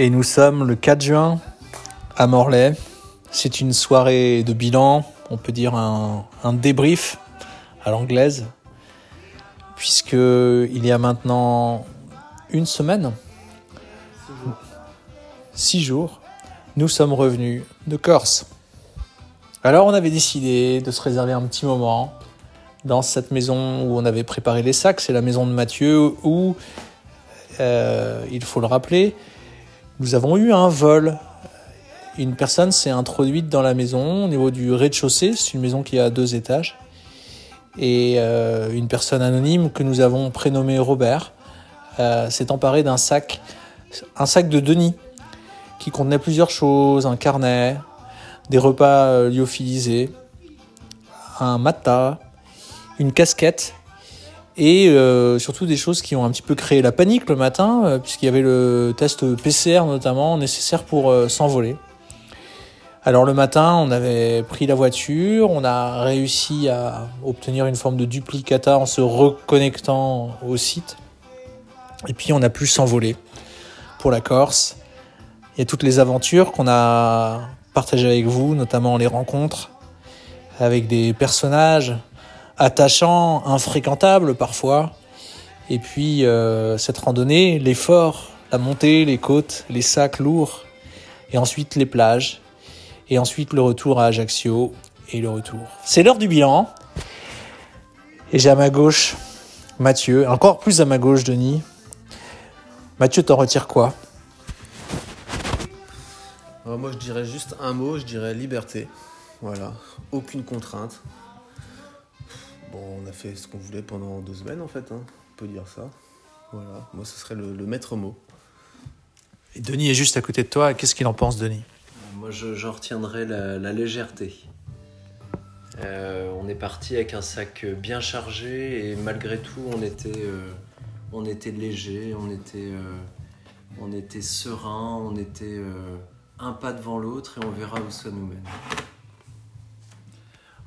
Et nous sommes le 4 juin à Morlaix. C'est une soirée de bilan, on peut dire un, débrief à l'anglaise, puisque il y a maintenant une semaine, six jours, nous sommes revenus de Corse. Alors on avait décidé de se réserver un petit moment dans cette maison où on avait préparé les sacs, c'est la maison de Mathieu, où, euh, il faut le rappeler, nous avons eu un vol. Une personne s'est introduite dans la maison au niveau du rez-de-chaussée, c'est une maison qui a deux étages, et euh, une personne anonyme que nous avons prénommée Robert euh, s'est emparée d'un sac, un sac de Denis, qui contenait plusieurs choses, un carnet, des repas euh, lyophilisés, un matas, une casquette et euh, surtout des choses qui ont un petit peu créé la panique le matin, euh, puisqu'il y avait le test PCR notamment nécessaire pour euh, s'envoler. Alors le matin, on avait pris la voiture, on a réussi à obtenir une forme de duplicata en se reconnectant au site, et puis on a pu s'envoler pour la Corse. Il y a toutes les aventures qu'on a partagées avec vous, notamment les rencontres avec des personnages attachants, infréquentables parfois. Et puis euh, cette randonnée, l'effort, la montée, les côtes, les sacs lourds, et ensuite les plages, et ensuite le retour à Ajaccio, et le retour. C'est l'heure du bilan. Et j'ai à ma gauche Mathieu, encore plus à ma gauche Denis. Mathieu, t'en retires quoi? Alors moi je dirais juste un mot, je dirais liberté. Voilà, aucune contrainte. Bon, on a fait ce qu'on voulait pendant deux semaines en fait, hein. on peut dire ça. Voilà, moi ce serait le, le maître mot. Et Denis est juste à côté de toi. Qu'est-ce qu'il en pense, Denis? Moi, je- j'en retiendrai la, la légèreté. Euh, on est parti avec un sac bien chargé et malgré tout, on était, euh, on était léger, on était, euh, on était serein, on était euh, un pas devant l'autre et on verra où ça nous mène.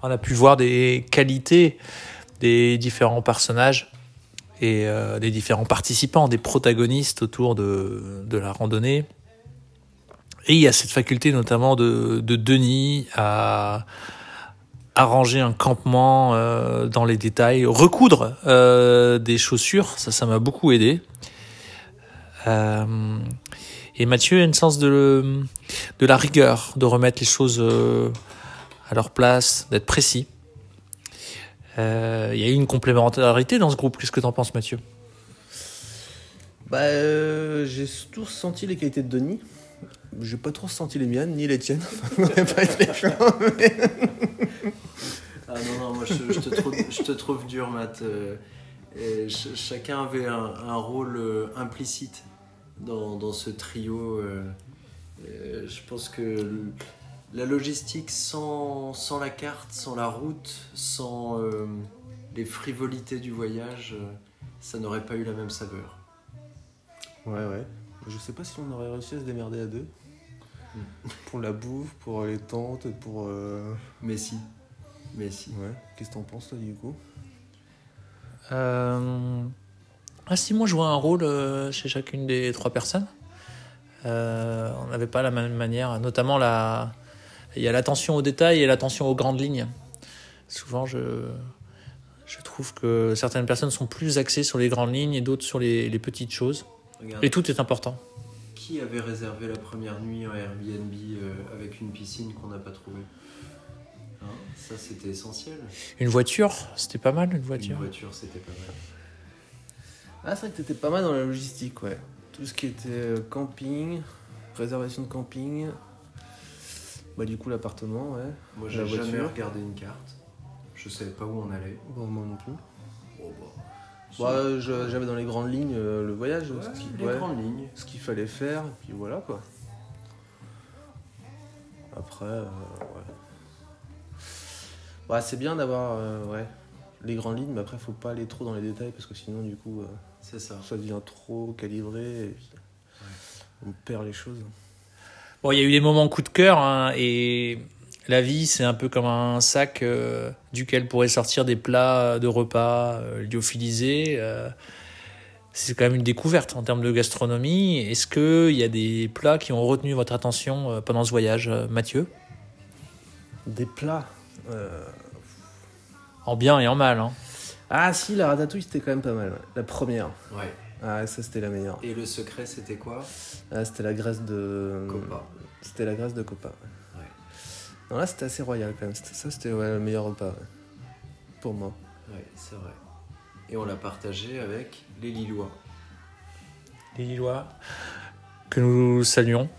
On a pu voir des qualités des différents personnages et euh, des différents participants, des protagonistes autour de, la randonnée. Et il y a cette faculté notamment de, de Denis à arranger un campement euh, dans les détails, recoudre euh, des chaussures, ça, ça m'a beaucoup aidé. Et Mathieu a une sens de, la rigueur, de remettre les choses à leur place, d'être précis. Euh, Il y a eu une complémentarité dans ce groupe. Qu'est-ce que t'en penses, Mathieu? Bah, euh, j'ai surtout ressenti les qualités de Denis. J'ai pas trop ressenti les miennes, ni les tiennes. Pas être méchant, mais- Ah non, non, moi je, je te, trouve, je te trouve dur, Matt. Euh, et ch- chacun avait un, un rôle euh, implicite dans, dans ce trio. euh, euh, je pense que la logistique sans, sans la carte, sans la route, sans euh, les frivolités du voyage, euh, ça n'aurait pas eu la même saveur. Ouais, ouais. Je sais pas si on aurait réussi à se démerder à deux. Pour la bouffe, pour les tentes, pour. euh, Mais si. Mais si. Ouais. Qu'est-ce que t'en penses, toi, du coup? Euh... Ah si, moi je vois un rôle euh, chez chacune des trois personnes. Euh, on n'avait pas la même manière, notamment la... il y a l'attention aux détails et l'attention aux grandes lignes. Souvent, je, je trouve que certaines personnes sont plus axées sur les grandes lignes et d'autres sur les, les petites choses. Regarde. Et tout est important. Qui avait réservé la première nuit en Airbnb euh, avec une piscine qu'on n'a pas trouvée? Hein, Ça, c'était essentiel. Une voiture, c'était pas mal une Une voiture. voiture, c'était pas mal. Ah, c'est vrai que t'étais pas mal dans la logistique, ouais. Tout ce qui était euh, camping, réservation de camping. Bah, du coup, l'appartement, ouais. Moi, j'ai jamais voiture. regardé une carte. Je savais pas où on allait. Bon, moi non plus. Oh, bah. Bah, j'avais dans les grandes lignes euh, le voyage, Ouais, ce qui- les ouais, grandes lignes. ce qu'il fallait faire, et puis voilà, quoi. Après, euh, ouais. Bah, c'est bien d'avoir, euh, ouais, les grandes lignes, mais après, faut pas aller trop dans les détails, parce que sinon, du coup, C'est ça. ça devient trop calibré, et puis on perd les choses. Bon, il y a eu des moments coup de cœur, hein, et la vie, c'est un peu comme un sac euh, duquel pourraient sortir des plats de repas euh, lyophilisés. euh. c'est quand même une découverte en termes de gastronomie. Est-ce qu'il y a des plats qui ont retenu votre attention euh, pendant ce voyage, euh, Mathieu? Des plats. euh, En bien et en mal. Hein. Ah si, la ratatouille c'était quand même pas mal. ouais. La première. Ouais. Ah ça c'était la meilleure. Et le secret, c'était quoi? Ah, c'était la graisse de. Copa. C'était la graisse de Copa. Ouais. Non là c'était assez royal quand même. Ça c'était ouais, le meilleur repas. ouais. Pour moi. Ouais, c'est vrai. Et on l'a partagé avec les Lillois. Les Lillois, que nous saluons.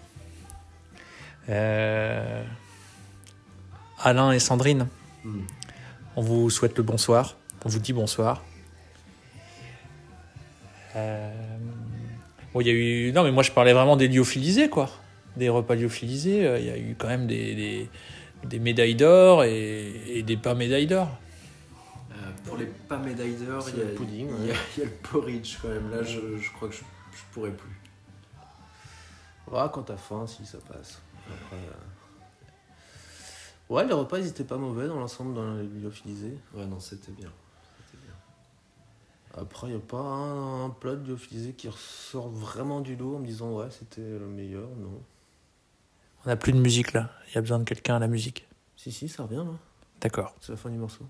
Euh, Alain et Sandrine, on vous souhaite le bonsoir. On vous dit bonsoir. Euh, Bon, il y a eu. Non, mais moi je parlais vraiment des lyophilisés, quoi. Des repas lyophilisés. Euh, Il y a eu quand même des, des, des médailles d'or et, et des pas médailles d'or. Euh, pour les pas médailles d'or, il y, a- le pudding, il y a- ouais. il y a le porridge quand même. Là, je, je crois que je, je pourrais plus. Ah, quand t'as faim, si ça passe. Après, euh, Ouais, les repas ils étaient pas mauvais dans l'ensemble dans les lyophilisés. Ouais, non, c'était bien. Après, il a pas un, un plat de lyophilisé qui ressort vraiment du lot en me disant ouais, c'était le meilleur. Non. On n'a plus de musique là. Il y a besoin de quelqu'un à la musique. Si, si, ça revient là. D'accord. C'est la fin du morceau.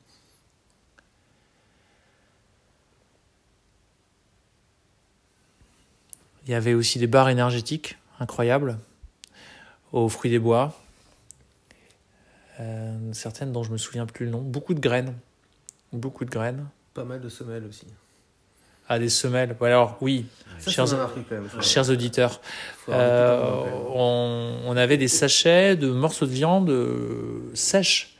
Il y avait aussi des barres énergétiques incroyables aux fruits des bois. Euh, certaines dont je me souviens plus le nom. Beaucoup de graines. Beaucoup de graines. Pas mal de semelles aussi. Ah, des semelles. Alors, oui, Ça, Chers- ça auditeurs, euh, on, on avait des sachets de morceaux de viande euh, sèches.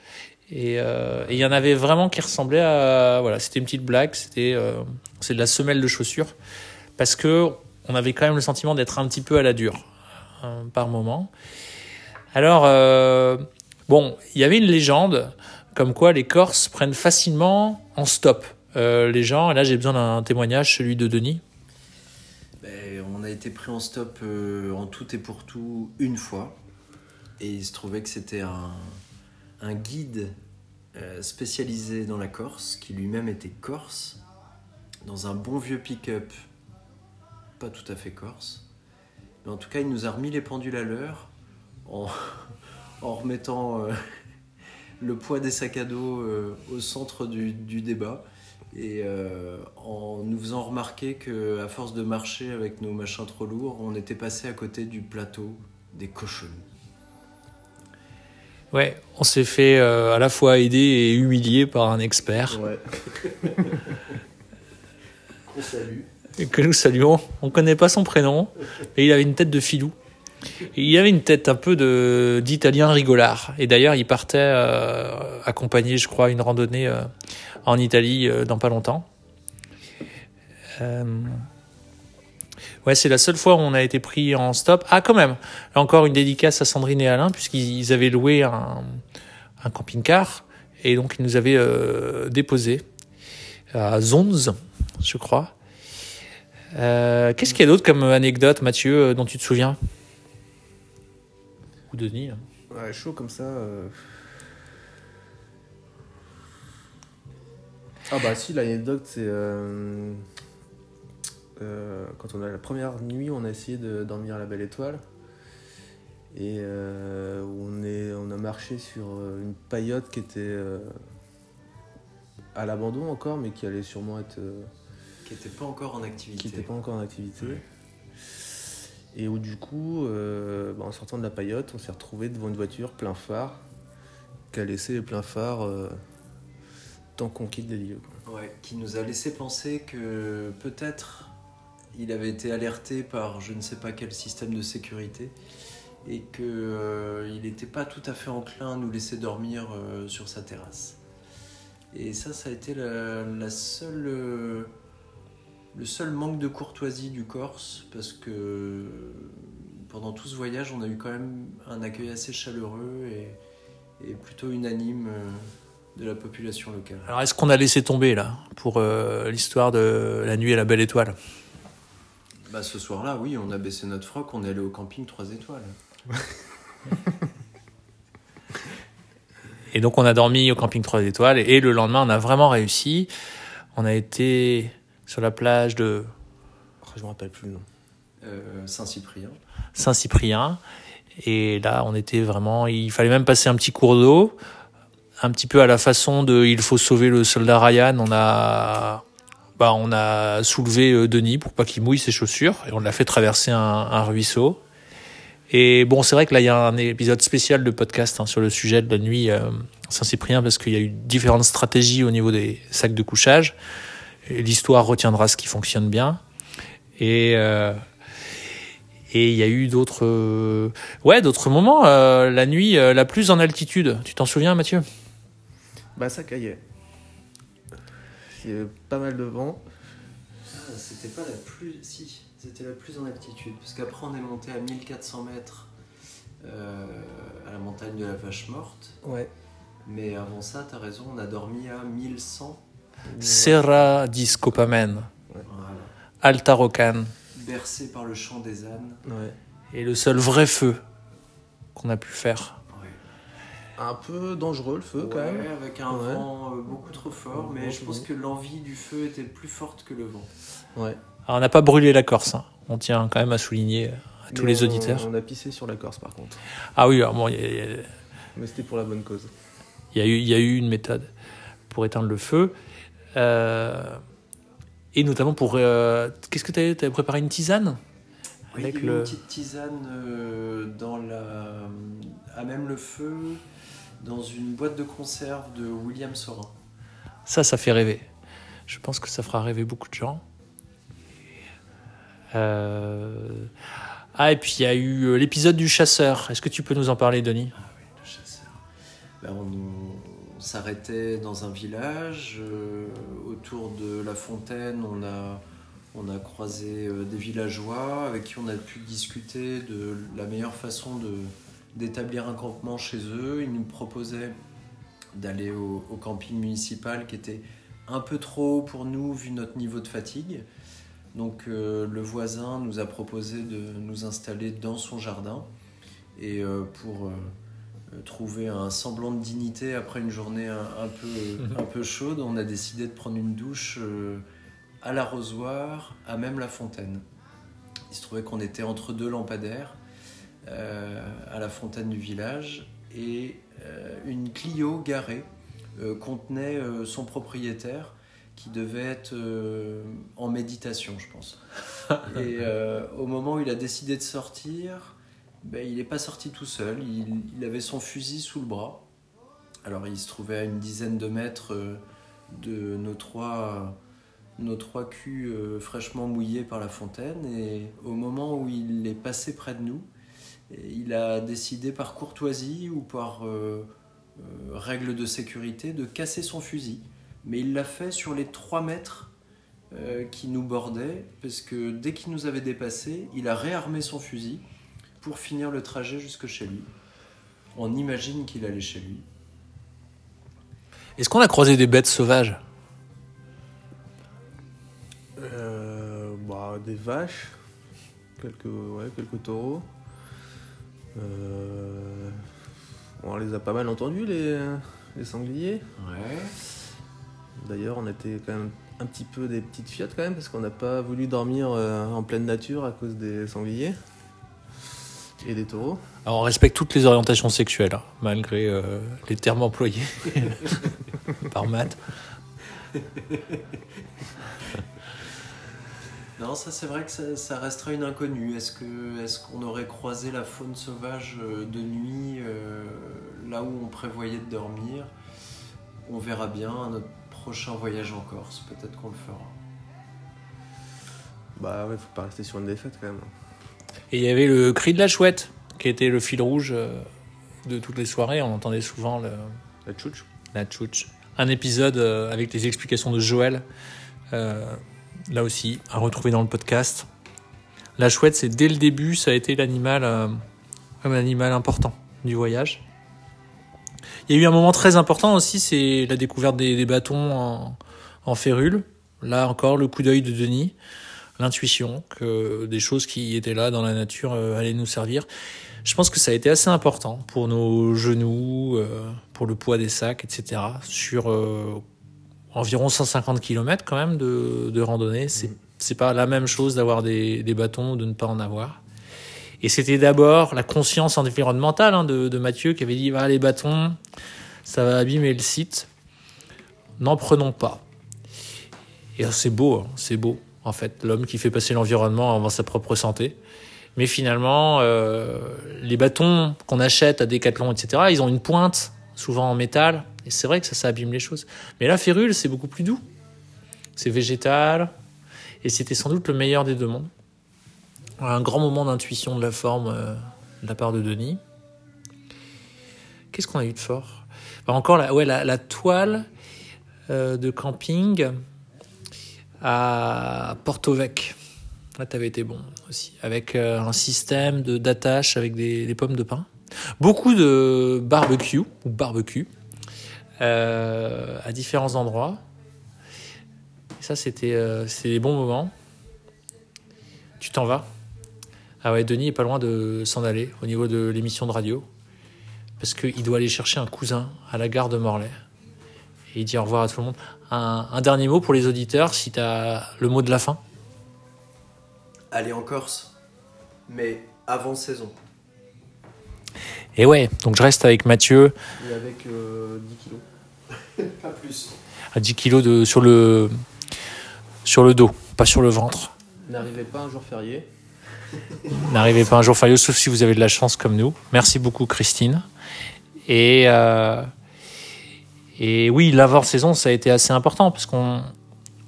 Et euh, et il y en avait vraiment qui ressemblaient à. Voilà, c'était une petite blague. C'était c'est de la semelle de chaussure. Parce que on avait quand même le sentiment d'être un petit peu à la dure euh, par moment. Alors, bon, il y avait une légende comme quoi les Corses prennent facilement en stop les gens. Et là, j'ai besoin d'un témoignage, celui de Denis. Ben, on a été pris en stop euh, en tout et pour tout une fois. Et il se trouvait que c'était un, guide euh, spécialisé dans la Corse, qui lui-même était corse, dans un bon vieux pick-up, pas tout à fait corse. Mais en tout cas, il nous a remis les pendules à l'heure en, remettant euh, le poids des sacs à dos euh, au centre du débat et euh, en nous faisant remarquer que à force de marcher avec nos machins trop lourds, on était passé à côté du plateau des cochons. Ouais, on s'est fait euh, à la fois aider et humilier par un expert Ouais. On salue. que nous saluons. On connaît pas son prénom, et il avait une tête de filou. Il avait une tête un peu d'italien rigolard. Et d'ailleurs, il partait euh, accompagner, je crois, une randonnée euh, en Italie euh, dans pas longtemps. Ouais, c'est la seule fois où on a été pris en stop. Ah, quand même. Encore une dédicace à Sandrine et Alain, puisqu'ils avaient loué un, un camping-car. Et donc, ils nous avaient euh, déposé à Zonz, je crois. Qu'est-ce qu'il y a d'autre comme anecdote, Mathieu, dont tu te souviens? Ou Denis hein. Ouais, chaud comme ça. euh. Ah bah si, l'anecdote c'est... euh, euh, quand on a la première nuit, on a essayé de dormir à la Belle Étoile. Et euh, on, est, on a marché sur euh, une paillote qui était euh, à l'abandon encore, mais qui allait sûrement être... euh, Qui n'était pas encore en qui activité. n'était pas encore en activité. Ouais. Et où du coup, euh, bah, en sortant de la paillote, on s'est retrouvé devant une voiture plein phare, qui a laissé les pleins phares euh, tant qu'on quitte les lieux. Ouais, qui nous a laissé penser que peut-être il avait été alerté par je ne sais pas quel système de sécurité et que euh, n'était pas tout à fait enclin à nous laisser dormir euh, sur sa terrasse. Et ça, ça a été la, seule, le seul manque de courtoisie du Corse parce que pendant tout ce voyage, on a eu quand même un accueil assez chaleureux et, et plutôt unanime euh, de la population locale. Alors, est-ce qu'on a laissé tomber, là, pour euh, l'histoire de la nuit à la Belle Étoile? Bah ce soir-là, oui, on a baissé notre froc, on est allé au camping 3 étoiles. Et donc, on a dormi au camping 3 étoiles. Et le lendemain, on a vraiment réussi. On a été sur la plage de Je me rappelle plus le nom. Euh, Saint-Cyprien. Saint-Cyprien. Et là, on était vraiment. Il fallait même passer un petit cours d'eau, un petit peu à la façon de Il faut sauver le soldat Ryan. On a, bah, on a soulevé euh, Denis pour pas qu'il mouille ses chaussures et on l'a fait traverser un, un ruisseau. Et bon, c'est vrai que là, il y a un épisode spécial de podcast hein, sur le sujet de la nuit euh, Saint-Cyprien parce qu'il y a eu différentes stratégies au niveau des sacs de couchage. L'histoire retiendra ce qui fonctionne bien. Et euh, et il y a eu d'autres, euh, ouais, d'autres moments. euh, la nuit euh, la plus en altitude. Tu t'en souviens, Mathieu? Bah, ça caillait. Il y avait pas mal de vent. Ah, C'était pas la plus. Si, c'était la plus en altitude. Parce qu'après, on est monté à 1400 mètres euh, à la montagne de la Vache Morte. Ouais. Mais avant ça, t'as raison, on a dormi à 1100. Serra di Scopamen, Voilà. Alta Rocan. Bercé par le chant des ânes. Ouais. Et le seul vrai feu qu'on a pu faire. Ouais. Un peu dangereux le feu quand même. avec un Ouais. vent euh, beaucoup trop fort, mais je pense que l'envie du feu était plus forte que le vent. Ouais. Alors, on n'a pas brûlé la Corse. hein. On tient quand même à souligner à tous Mais les auditeurs. On a pissé sur la Corse par contre. Ah oui, alors bon, il y, a- il y a- Mais c'était pour la bonne cause. il y y a eu une méthode pour éteindre le feu. Euh, et notamment pour. euh, Qu'est-ce que tu avais, préparé une tisane Oui, Avec il y a eu le- une petite tisane euh, dans la, à même le feu, dans une boîte de conserve de William Sorin. Ça, ça fait rêver. Je pense que ça fera rêver beaucoup de gens. Euh, Ah, et puis il y a eu l'épisode du chasseur. Est-ce que tu peux nous en parler, Denis? Ah oui, le chasseur. Ben, on, on s'arrêtait dans un village. euh, autour de la fontaine, on a, on a croisé euh, des villageois avec qui on a pu discuter de la meilleure façon d'établir un campement chez eux. Ils nous proposaient d'aller au, camping municipal qui était un peu trop haut pour nous vu notre niveau de fatigue. Donc euh, le voisin nous a proposé de nous installer dans son jardin et pour trouver un semblant de dignité après une journée un, un peu, un peu chaude, on a décidé de prendre une douche euh, à l'arrosoir, à même la fontaine. Il se trouvait qu'on était entre deux lampadaires euh, à la fontaine du village et euh, une Clio garée euh, contenait euh, son propriétaire qui devait être euh, en méditation, je pense. Et euh, au moment où il a décidé de sortir, ben, il n'est pas sorti tout seul. Il, avait son fusil sous le bras. Alors il se trouvait à une dizaine de mètres euh, de nos trois, nos trois culs euh, fraîchement mouillés par la fontaine. Et au moment où il est passé près de nous, il a décidé par courtoisie ou par euh, règle de sécurité de casser son fusil. Mais il l'a fait sur les 3 mètres qui nous bordaient, parce que dès qu'il nous avait dépassés, il a réarmé son fusil pour finir le trajet jusque chez lui. On imagine qu'il allait chez lui. Est-ce qu'on a croisé des bêtes sauvages? Euh, bah, des vaches, quelques, ouais, quelques taureaux. Euh, on les a pas mal entendus, les, les sangliers. Ouais. D'ailleurs, on était quand même un petit peu des petites fiottes quand même, parce qu'on n'a pas voulu dormir euh, en pleine nature à cause des sangliers et des taureaux. Alors, on respecte toutes les orientations sexuelles, hein, malgré euh, les termes employés par Matt. Non, ça c'est vrai que ça, ça resterait une inconnue. Est-ce que est-ce qu'on aurait croisé la faune sauvage euh, de nuit euh, là où on prévoyait de dormir? On verra bien à notre prochain voyage en Corse. Peut-être qu'on le fera. Bah ouais, faut pas rester sur une défaite quand même. Et il y avait le cri de la chouette, qui était le fil rouge euh, de toutes les soirées. On entendait souvent le, La tchouch. la tchouch. Un épisode euh, avec les explications de Joël, euh, là aussi, à retrouver dans le podcast. La chouette, c'est dès le début, ça a été l'animal, euh, un animal important du voyage. Il y a eu un moment très important aussi, c'est la découverte des, des bâtons en, en férule. Là encore, le coup d'œil de Denis, l'intuition que des choses qui étaient là dans la nature euh, allaient nous servir. Je pense que ça a été assez important pour nos genoux, euh, pour le poids des sacs, etc. Sur euh, environ 150 km quand même de, de randonnée, c'est C'est pas la même chose d'avoir des, des bâtons ou de ne pas en avoir. Et c'était d'abord la conscience environnementale hein, de, de Mathieu qui avait dit ah, les bâtons, ça va abîmer le site. N'en prenons pas. Et c'est beau, hein, c'est beau, en fait, l'homme qui fait passer l'environnement avant sa propre santé. Mais finalement, euh, les bâtons qu'on achète à Decathlon, etc., ils ont une pointe, souvent en métal, et c'est vrai que ça, ça abîme les choses. Mais la férule, c'est beaucoup plus doux. C'est végétal, et c'était sans doute le meilleur des deux mondes. Un grand moment d'intuition de la forme euh, de la part de Denis. Qu'est-ce qu'on a eu de fort? Bah, Encore la, ouais, la, toile euh, de camping à Porto Vec. Là, t'avais été bon aussi, avec euh, un système de d'attache avec des, pommes de pin. Beaucoup de barbecue ou barbecue euh, à différents endroits. Et ça, c'était euh, des bons moments. Tu t'en vas Ah ouais, Denis est pas loin de s'en aller au niveau de l'émission de radio. Parce qu'il doit aller chercher un cousin à la gare de Morlaix. Et il dit au revoir à tout le monde. Un, un dernier mot pour les auditeurs, si tu as le mot de la fin. Aller en Corse, mais avant saison. Et ouais, donc je reste avec Mathieu Et avec euh, 10 kilos. Pas plus. à 10 kilos de, sur, le, sur le dos, pas sur le ventre. N'arrivez pas un jour férié. N'arrivez pas un jour férieux, sauf si vous avez de la chance comme nous. Merci beaucoup, Christine. Et, euh, et oui, l'avant-saison, ça a été assez important parce qu'on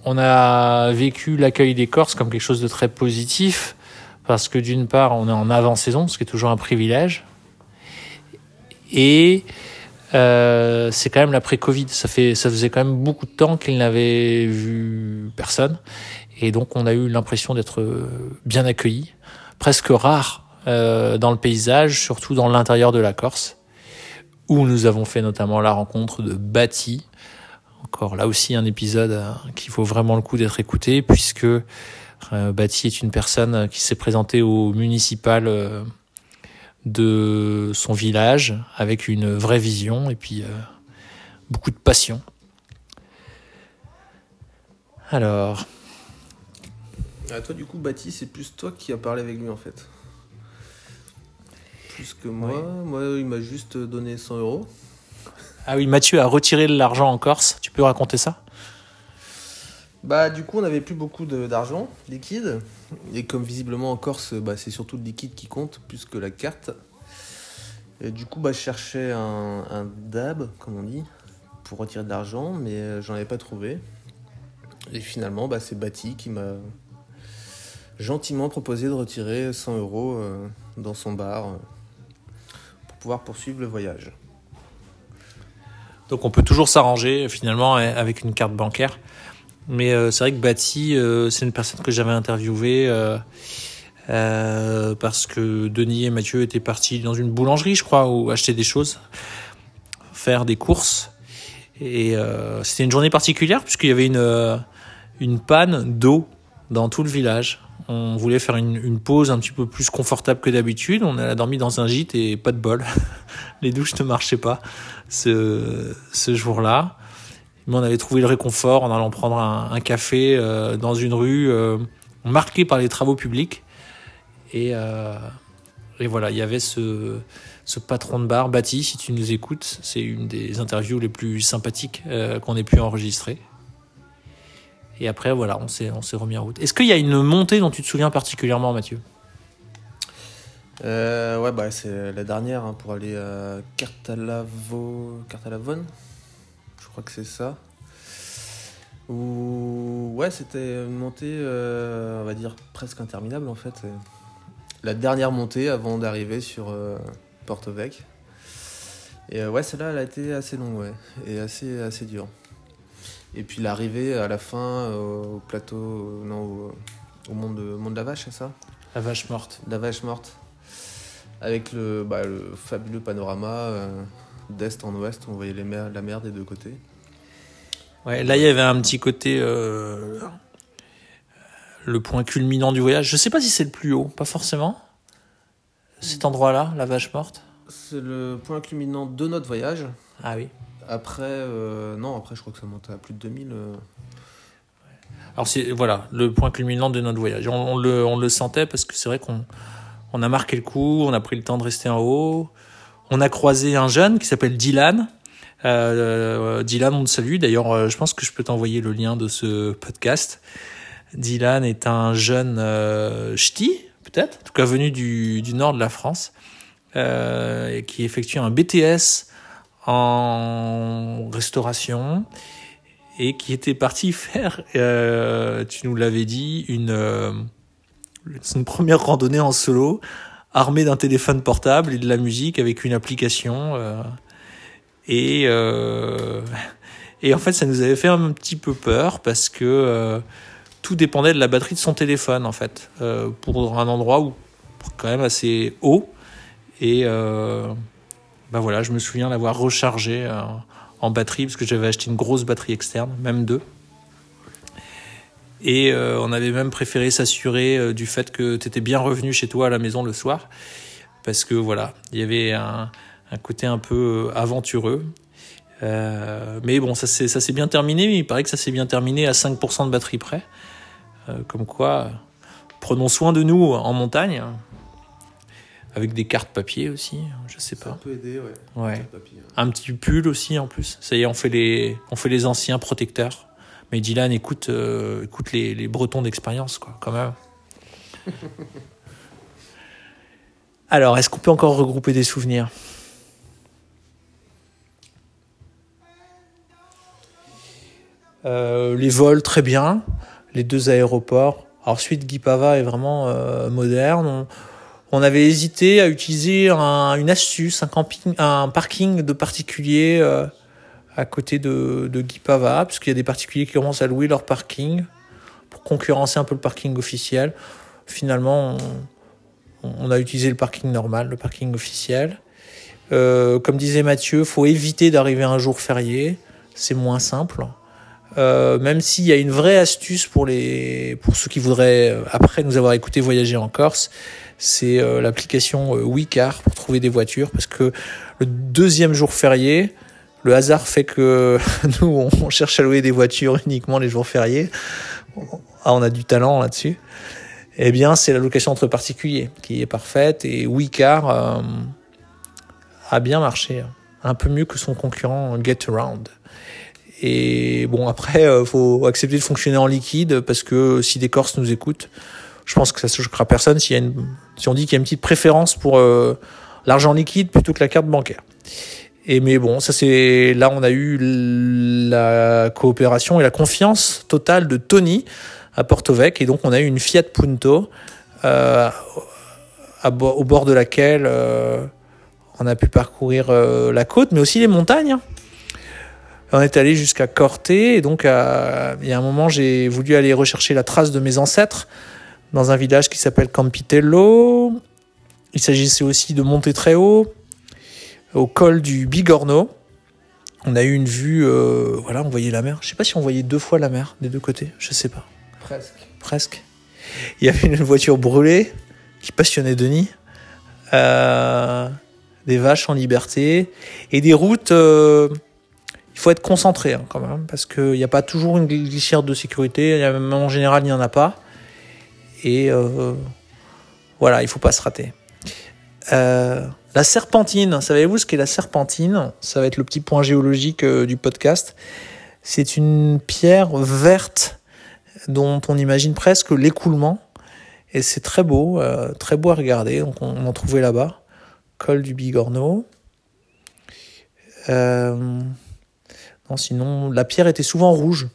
on a vécu l'accueil des Corses comme quelque chose de très positif. Parce que d'une part, on est en avant-saison, ce qui est toujours un privilège. Et euh, c'est quand même l'après-Covid. Ça, ça faisait quand même beaucoup de temps qu'il n'avait vu personne. Et donc, on a eu l'impression d'être bien accueillis, presque rare euh, dans le paysage, surtout dans l'intérieur de la Corse, où nous avons fait notamment la rencontre de Bati. Encore là aussi un épisode euh, qui vaut vraiment le coup d'être écouté, puisque euh, Bati est une personne qui s'est présentée au municipal euh, de son village avec une vraie vision et puis beaucoup de passion. Alors, Ah, toi, du coup, Baptiste, c'est plus toi qui as parlé avec lui en fait. Plus que moi. Moi, il m'a juste donné 100 euros. ah oui, Mathieu a retiré de l'argent en Corse. Tu peux raconter ça? Bah, du coup, on n'avait plus beaucoup d'argent liquide. Et comme visiblement en Corse, bah, c'est surtout le liquide qui compte plus que la carte. Et du coup, bah, je cherchais un, un DAB, comme on dit, pour retirer de l'argent, mais euh, j'en avais pas trouvé. Et finalement, bah, c'est Bati qui m'a gentiment proposé de retirer 100 euros euh, dans son bar euh, pouvoir poursuivre le voyage. Donc on peut toujours s'arranger finalement eh, avec une carte bancaire. Mais euh, c'est vrai que Bati, euh, c'est une personne que j'avais interviewée euh, euh, parce que Denis et Mathieu étaient partis dans une boulangerie, je crois, ou acheter des choses, faire des courses. Et euh, c'était une journée particulière puisqu'il y avait euh, une panne d'eau dans tout le village. On voulait faire une, pause un petit peu plus confortable que d'habitude. On a dormi dans un gîte et pas de bol. Les douches ne marchaient pas ce, jour-là. Mais on avait trouvé le réconfort en allant prendre un, café euh, dans une rue euh, marquée par les travaux publics. Et, euh, et voilà, il y avait ce, ce patron de bar, Bati, si tu nous écoutes, c'est une des interviews les plus sympathiques qu'on ait pu enregistrer. Et après, voilà, on s'est, on s'est remis en route. Est-ce qu'il y a une montée dont tu te souviens particulièrement, Mathieu? Euh, ouais, bah, c'est la dernière hein, pour aller à Cartalavo... Cartalavone. Je crois que c'est ça. Où... Ouais, c'était une montée, euh, on va dire, presque interminable en fait. La dernière montée avant d'arriver sur euh, Porto Vec. Et ouais, celle-là, elle a été assez longue, ouais, et assez, assez dure. Et puis l'arrivée à la fin euh, au plateau, euh, non, au, au Mont de, Mont de la Vache, c'est ça? La vache morte. la vache morte. Avec le, bah, le fabuleux panorama euh, d'est en ouest, on voyait les mer- la mer des deux côtés. Ouais, là, il y avait un petit côté. euh, le point culminant du voyage. Je sais pas si c'est le plus haut, pas forcément. Cet endroit-là, la vache morte? C'est le point culminant de notre voyage. Ah oui. Après, euh, non, après je crois que ça monte à plus de 2000. euh. Alors c'est voilà le point culminant de notre voyage. On, le, on le sentait parce que c'est vrai qu'on on a marqué le coup, on a pris le temps de rester en haut. On a croisé un jeune qui s'appelle Dylan. Euh, Dylan, on te salue. D'ailleurs, je pense que je peux t'envoyer le lien de ce podcast. Dylan est un jeune euh, ch'ti, peut-être, en tout cas venu du, du nord de la France, qui effectue un BTS en restauration et qui était parti faire, euh, tu nous l'avais dit, une, euh, une première randonnée en solo, armé d'un téléphone portable et de la musique avec une application. euh, et, et en fait, ça nous avait fait un petit peu peur parce que tout dépendait de la batterie de son téléphone, en fait, pour un endroit où quand même assez haut. Et bah voilà, je me souviens l'avoir rechargé euh, en batterie parce que j'avais acheté une grosse batterie externe, même deux. Et euh, on avait même préféré s'assurer euh, du fait que tu étais bien revenu chez toi à la maison le soir. Parce que voilà, il y avait un, côté un peu aventureux. Mais bon, ça s'est bien terminé. Il paraît que ça s'est bien terminé à 5% de batterie près. Comme quoi, prenons soin de nous en montagne. Avec des cartes papier aussi, je sais Ça pas. peut aider, ouais. Ouais. Papier, hein. Un petit pull aussi en plus. Ça y est, on fait les, on fait les anciens protecteurs. Mais Dylan écoute, euh, écoute les, les Bretons d'expérience, quoi, quand même. Alors, est-ce qu'on peut encore regrouper des souvenirs? Euh, Les vols, très bien. Les deux aéroports. Alors, ensuite, Guipava est vraiment euh, moderne. On, on avait hésité à utiliser un- une astuce, un, parking de particuliers euh, à côté de, de Guipava, parce qu'il y a des particuliers qui commencent à louer leur parking pour concurrencer un peu le parking officiel. Finalement, on, a utilisé le parking normal, le parking officiel. Euh, comme disait Mathieu, faut éviter d'arriver un jour férié, c'est moins simple. Euh, même s'il y a une vraie astuce pour pour ceux qui voudraient après nous avoir écouté voyager en Corse, c'est euh, l'application euh, WeCar pour trouver des voitures parce que le deuxième jour férié, le hasard fait que nous on, cherche à louer des voitures uniquement les jours fériés. Ah, on a du talent là-dessus. Eh bien, c'est la location entre particuliers qui est parfaite et WeCar euh, a bien marché, un peu mieux que son concurrent GetAround. Et bon, après, faut accepter de fonctionner en liquide parce que si des Corses nous écoutent, je pense que ça ne choquera personne si on dit qu'il y a une petite préférence pour euh, l'argent liquide plutôt que la carte bancaire. Mais bon, ça c'est là on a eu la coopération et la confiance totale de Tony à Porto Vec et donc on a eu une Fiat Punto euh, au bord de laquelle euh, on a pu parcourir la côte, mais aussi les montagnes. On est allé jusqu'à Corté et donc il y a un moment j'ai voulu aller rechercher la trace de mes ancêtres dans un village qui s'appelle Campitello. Il s'agissait aussi de monter très haut, au col du Bigorno. On a eu une vue, euh, voilà, on voyait la mer. Je sais pas si on voyait deux fois la mer des deux côtés, je sais pas, Presque. presque. Il y avait une voiture brûlée qui passionnait Denis, Euh, des vaches en liberté et des routes. euh, il faut être concentré hein, quand même parce qu'il n'y a pas toujours une glissière de sécurité. Même en général, il n'y en a pas. Et euh, voilà, il faut pas se rater. Euh, la serpentine, savez-vous ce qu'est la serpentine? Ça va être le petit point géologique euh, du podcast. C'est une pierre verte dont on imagine presque l'écoulement. Et c'est très beau, très beau à regarder. Donc on, en trouvait là-bas. Col du Bigorneau. Non, sinon, la pierre était souvent rouge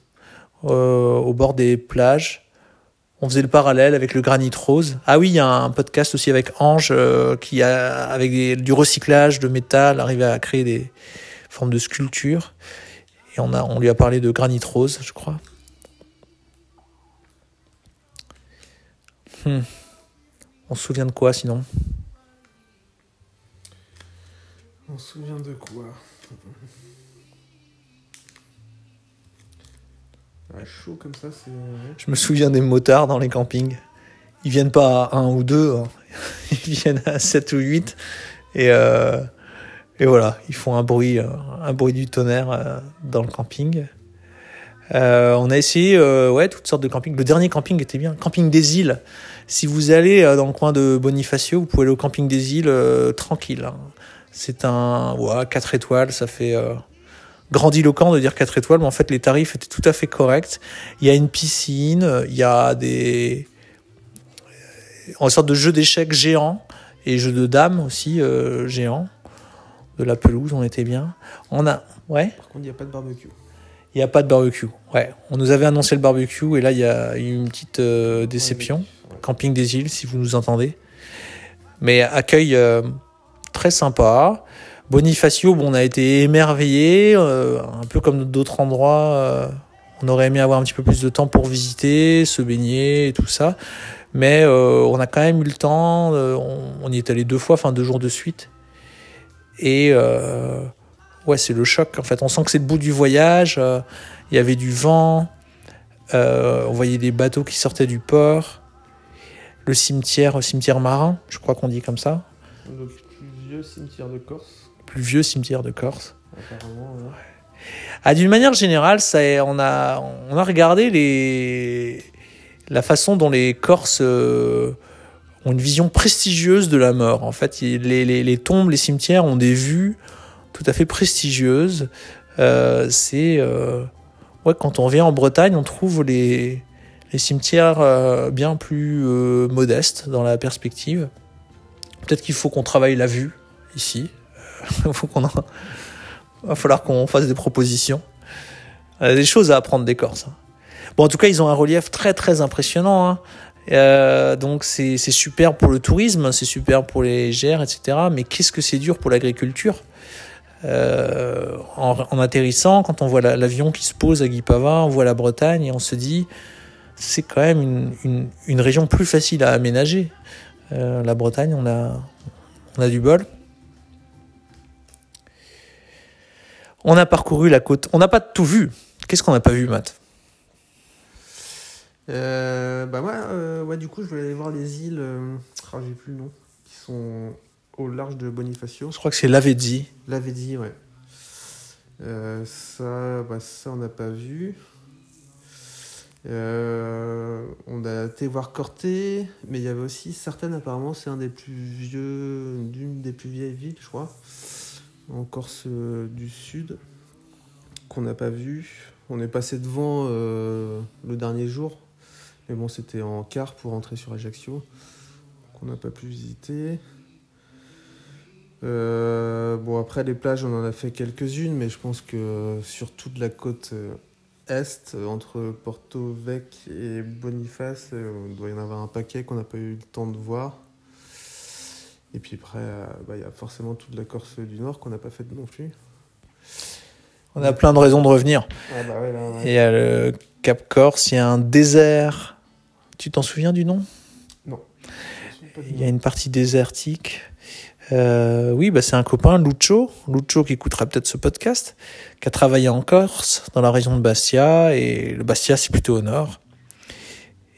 au bord des plages. On faisait le parallèle avec le granit rose. Ah oui, il y a un podcast aussi avec Ange euh, qui a avec du recyclage de métal arrivé à créer des formes de sculptures. Et on lui a parlé de granit rose, je crois. Hmm. On se souvient de quoi sinon? On se souvient de quoi? Ouais, chaud comme ça, c'est. Je me souviens des motards dans les campings. Ils viennent pas à un ou deux, hein. ils viennent à sept ou huit. Et, euh, et voilà, ils font un bruit, euh, un bruit du tonnerre euh, dans le camping. Euh, on a essayé euh, ouais, toutes sortes de campings. Le dernier camping était bien. Camping des îles. Si vous allez dans le coin de Bonifacio, vous pouvez aller au camping des îles tranquille. hein. C'est un ouais, 4 étoiles, ça fait grandiloquent de dire 4 étoiles, mais en fait les tarifs étaient tout à fait corrects. Il y a une piscine, euh, il y a des... En sorte de jeu d'échecs géant et jeu de dames aussi euh, géant. De la pelouse, on était bien. On a... Ouais Par contre, il n'y a pas de barbecue. il n'y a pas de barbecue. Ouais, on nous avait annoncé le barbecue et là il y a eu une petite euh, déception. Ouais. Camping des îles, si vous nous entendez. Mais accueil euh, très sympa. Bonifacio, bon, on a été émerveillé, euh, un peu comme d'autres endroits. euh, on aurait aimé avoir un petit peu plus de temps pour visiter, se baigner et tout ça. Mais euh, on a quand même eu le temps. on, y est allé deux fois, enfin deux jours de suite. Et ouais, c'est le choc. En fait, on sent que c'est le bout du voyage. Il y avait du vent. on voyait des bateaux qui sortaient du port. Le cimetière, cimetière marin, je crois qu'on dit comme ça. Le plus vieux cimetière de Corse, Plus vieux cimetière de Corse. apparemment. Ah, d'une manière générale, ça, on, a, on a regardé les, la façon dont les Corses euh, ont une vision prestigieuse de la mort. En fait, les, les, les tombes, les cimetières ont des vues tout à fait prestigieuses. Euh, c'est euh, ouais, quand on vient en Bretagne, on trouve les, les cimetières bien plus modestes dans la perspective. Peut-être qu'il faut qu'on travaille la vue ici. Il faut qu'on en- va falloir qu'on fasse des propositions. Il y a des choses à apprendre des Corses. hein. Bon, en tout cas, ils ont un relief très très impressionnant. hein. Euh, donc c'est super pour le tourisme, c'est super pour les GR, etc. Mais qu'est-ce que c'est dur pour l'agriculture? Euh, en, atterrissant, quand on voit la- l'avion qui se pose à Guipava, on voit la Bretagne et on se dit c'est quand même une région plus facile à aménager. Euh, la Bretagne, on a, on a du bol. On a parcouru la côte. On n'a pas tout vu. Qu'est-ce qu'on n'a pas vu, Matt? Euh, bah moi, euh, ouais, du coup, je voulais aller voir les îles, euh, ah, j'ai plus le nom, qui sont au large de Bonifacio. Je crois que c'est Lavezzi. L'avait ouais. Euh, ça, bah, ça, on n'a pas vu. Euh, on a été voir Corté, mais il y avait aussi certaines, apparemment, c'est un des plus vieux, d'une des plus vieilles villes, je crois, en Corse euh, du Sud, qu'on n'a pas vu. On est passé devant euh, le dernier jour, mais bon, c'était en car pour entrer sur Ajaccio, qu'on n'a pas pu visiter. Euh, bon, après les plages, on en a fait quelques-unes, mais je pense que sur toute la côte est, entre Porto Vec et Boniface, il doit y en avoir un paquet qu'on n'a pas eu le temps de voir. Et puis après, euh, bah, il y a forcément toute la Corse du Nord qu'on n'a pas faite non plus. On a plein de raisons de revenir. Ah bah ouais, là, Il y a le Cap Corse, il y a un désert. Tu t'en souviens du nom? Il y a une partie désertique. Euh, oui, bah c'est un copain, Lucho. Lucho qui écoutera peut-être ce podcast, qui a travaillé en Corse, dans la région de Bastia. Et le Bastia, c'est plutôt au nord.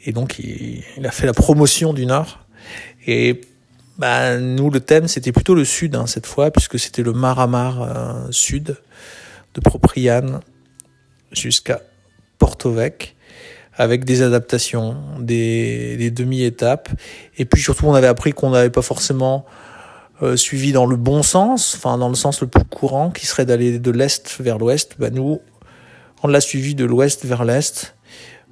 Et donc, il, il a fait la promotion du nord. Et bah, nous, le thème, c'était plutôt le sud, hein, cette fois, puisque c'était le Maramar euh, sud, de Propriane jusqu'à Porto Vec avec des adaptations, des, des demi-étapes. Et puis surtout, on avait appris qu'on n'avait pas forcément euh, suivi dans le bon sens, enfin dans le sens le plus courant, qui serait d'aller de l'est vers l'ouest. Bah, nous, on l'a suivi de l'ouest vers l'est.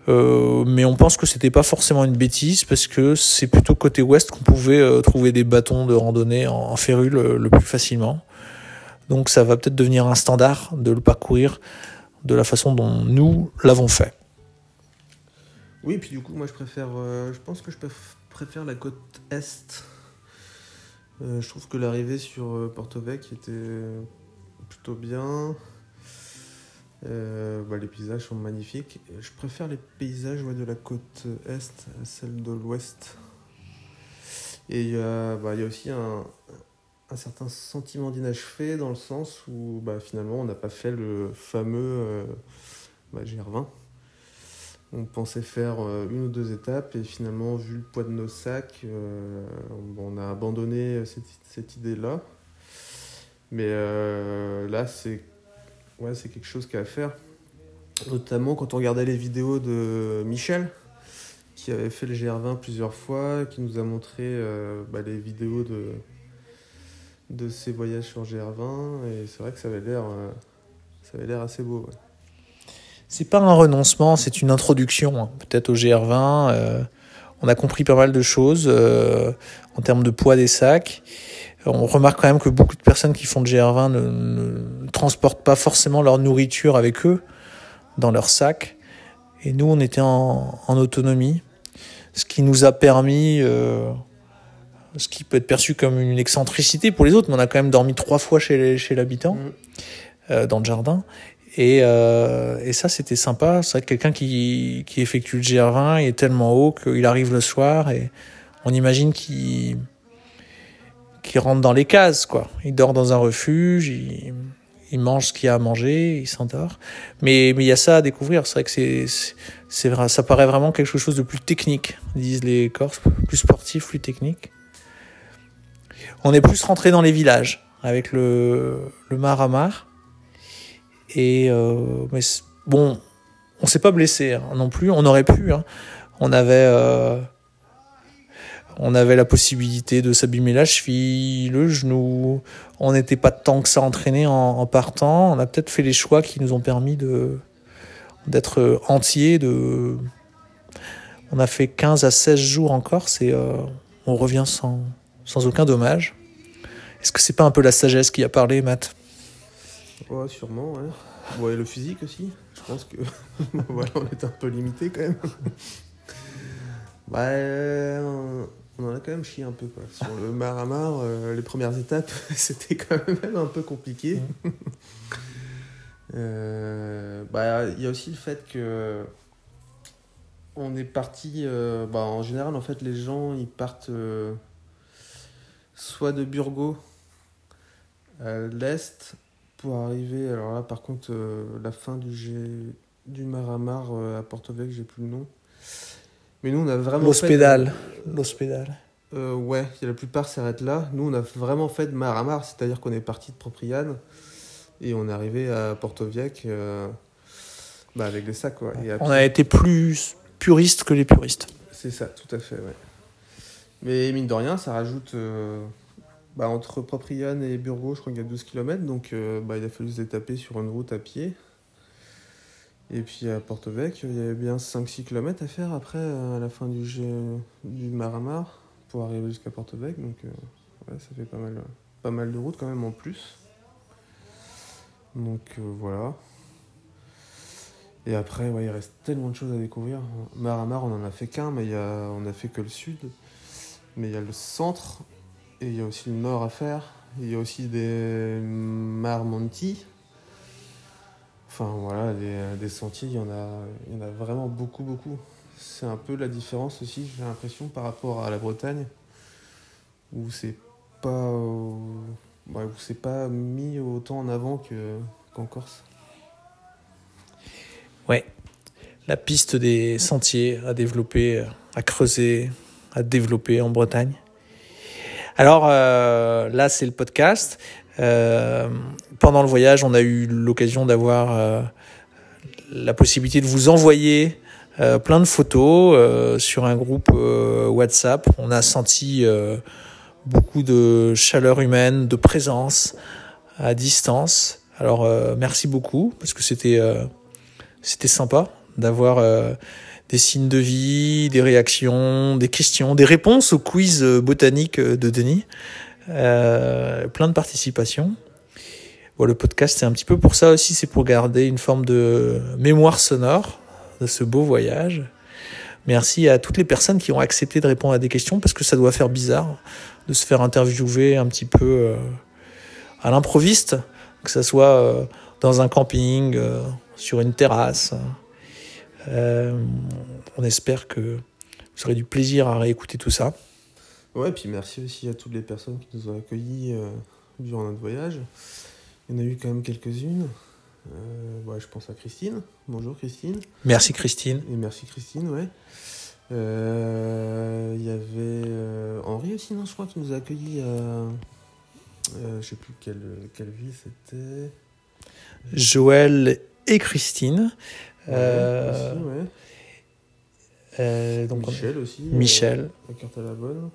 Euh, mais on pense que c'était pas forcément une bêtise parce que c'est plutôt côté ouest qu'on pouvait euh, trouver des bâtons de randonnée en, en férule le, le plus facilement. Donc ça va peut-être devenir un standard de le parcourir de la façon dont nous l'avons fait. Oui, puis du coup, moi je préfère. euh, je pense que je préf- préfère la côte est. Euh, je trouve que l'arrivée sur euh, Porto Vec était plutôt bien. Euh, bah, les paysages sont magnifiques. Je préfère les paysages de la côte est à celle de l'ouest. Et bah, il y a aussi un, un certain sentiment d'inachevé dans le sens où bah, finalement on n'a pas fait le fameux euh, bah, GR20. On pensait faire euh, une ou deux étapes et finalement, vu le poids de nos sacs, euh, on a abandonné cette, cette idée-là. Mais là, c'est ouais, c'est quelque chose qu'à faire. Notamment quand on regardait les vidéos de Michel, qui avait fait le GR20 plusieurs fois, qui nous a montré euh, bah, les vidéos de, ses voyages sur GR20. Et c'est vrai que ça avait l'air, euh, assez beau. C'est pas un renoncement, c'est une introduction, hein, peut-être au GR20. euh, on a compris pas mal de choses en termes de poids des sacs. On remarque quand même que beaucoup de personnes qui font de GR20 ne, ne transportent pas forcément leur nourriture avec eux dans leur sac. Et nous, on était en, en autonomie, ce qui nous a permis, euh, ce qui peut être perçu comme une excentricité pour les autres, mais on a quand même dormi trois fois chez, chez l'habitant, Mm. euh, dans le jardin. Et, euh, et ça, c'était sympa. C'est vrai que quelqu'un qui, qui effectue le GR20 il est tellement haut qu'il arrive le soir et on imagine qu'il qu'il rentre dans les cases, quoi. Il dort dans un refuge, il, il mange ce qu'il a à manger, il s'endort. Mais mais il y a ça à découvrir. C'est vrai que c'est c'est- vrai, ça paraît vraiment quelque chose de plus technique, disent les Corses, plus sportif, plus technique. On est plus rentré dans les villages avec le le mar à mar. Et euh, mais bon, on s'est pas blessé hein, non plus. On aurait pu. hein. On avait euh, on avait la possibilité de s'abîmer la cheville, le genou. On n'était pas tant que ça entraîné en, en partant. On a peut-être fait les choix qui nous ont permis de d'être entiers. De on a fait 15 à 16 jours en Corse et euh, on revient sans sans aucun dommage. Est-ce que c'est pas un peu la sagesse qui a parlé, Matt? Ouais, sûrement, ouais. Ouais, le physique aussi. Je pense que voilà, on était un peu limité quand même. bah, euh, on en a quand même chié un peu quoi. Sur le mar à mar, euh, les premières étapes, c'était quand même un peu compliqué. Euh, bah, il y a aussi le fait que on est parti. euh, bah, en général, en fait, les gens ils partent soit de Burgos à l'est pour arriver. Alors là, par contre, la fin du, G... du Maramar à Porto Vecchio, j'ai plus le nom. Mais nous, on a vraiment. fait- L'hospédal. L'hospédal. Euh, ouais, la plupart s'arrêtent là. Nous, on a vraiment fait de mar à mar, c'est-à-dire qu'on est parti de Propriane et on est arrivé à Porto Vecchio euh, bah, avec des sacs. Quoi. Et On a été plus puriste que les puristes. C'est ça, tout à fait, ouais. Mais mine de rien, ça rajoute. euh, bah, entre Propriane et Burgos, je crois qu'il y a 12 km, donc euh, bah, il a fallu se taper sur une route à pied. Et puis à Porto il y avait bien 5-6 km à faire après, euh, à la fin du, G... du Maramar, pour arriver jusqu'à Porto. Donc euh, ouais, ça fait pas mal, pas mal de route quand même en plus. Donc euh, voilà. Et après, ouais, il reste tellement de choses à découvrir. Maramar, on en a fait qu'un, mais y a, on a fait que le sud. Mais il y a le centre et il y a aussi le nord à faire. Il y a aussi des Marmonti. Enfin voilà, des, des sentiers, il y, en a, il y en a vraiment beaucoup, beaucoup. C'est un peu la différence aussi, j'ai l'impression, par rapport à la Bretagne, où c'est pas, euh, où c'est pas mis autant en avant que, qu'en Corse. Ouais. La piste des sentiers à développer, à creuser, à développer en Bretagne. Alors euh, là, c'est le podcast. Euh, pendant le voyage, on a eu l'occasion d'avoir euh, la possibilité de vous envoyer euh, plein de photos sur un groupe WhatsApp. On a senti beaucoup de chaleur humaine, de présence à distance. Alors merci beaucoup parce que c'était c'était sympa d'avoir des signes de vie, des réactions, des questions, des réponses au quiz botanique de Denis. Euh, plein de participation. Bon, le podcast, c'est un petit peu pour ça aussi, c'est pour garder une forme de mémoire sonore de ce beau voyage. Merci à toutes les personnes qui ont accepté de répondre à des questions parce que ça doit faire bizarre de se faire interviewer un petit peu euh, à l'improviste, que ça soit euh, dans un camping, sur une terrasse. On espère que vous aurez du plaisir à réécouter tout ça. Ouais, puis merci aussi à toutes les personnes qui nous ont accueillis euh, durant notre voyage. Il y en a eu quand même quelques-unes. Euh, ouais, je pense à Christine. Bonjour Christine. Merci Christine. Et merci Christine, ouais. Euh, Il y avait Henri aussi, non, je crois, qui nous a accueillis à. Je sais plus quelle, quelle ville c'était. Joël et Christine. Euh, aussi, ouais. donc Michel aussi. Michel. la carte à la bonne.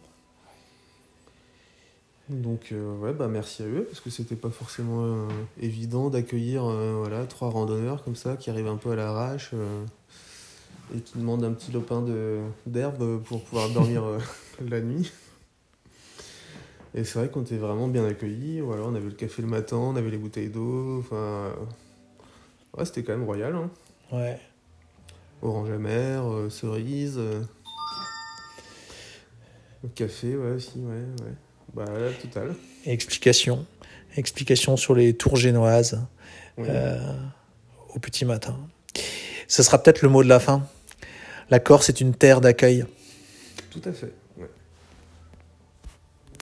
Donc euh, ouais bah merci à eux parce que c'était pas forcément euh, évident d'accueillir euh, voilà trois randonneurs comme ça qui arrivent un peu à l'arrache et qui demandent un petit lopin de d'herbe pour pouvoir dormir la nuit. Et c'est vrai qu'on était vraiment bien accueillis. Voilà, on avait le café le matin, on avait les bouteilles d'eau. Enfin, ouais, c'était quand même royal. Hein. ouais. Orange amer, euh, cerise. café, ouais, aussi, ouais, ouais. Bah, la totale. Explication. Explication sur les tours génoises Oui. euh, au petit matin. Ce sera peut-être le mot de la fin. La Corse est une terre d'accueil. Tout à fait.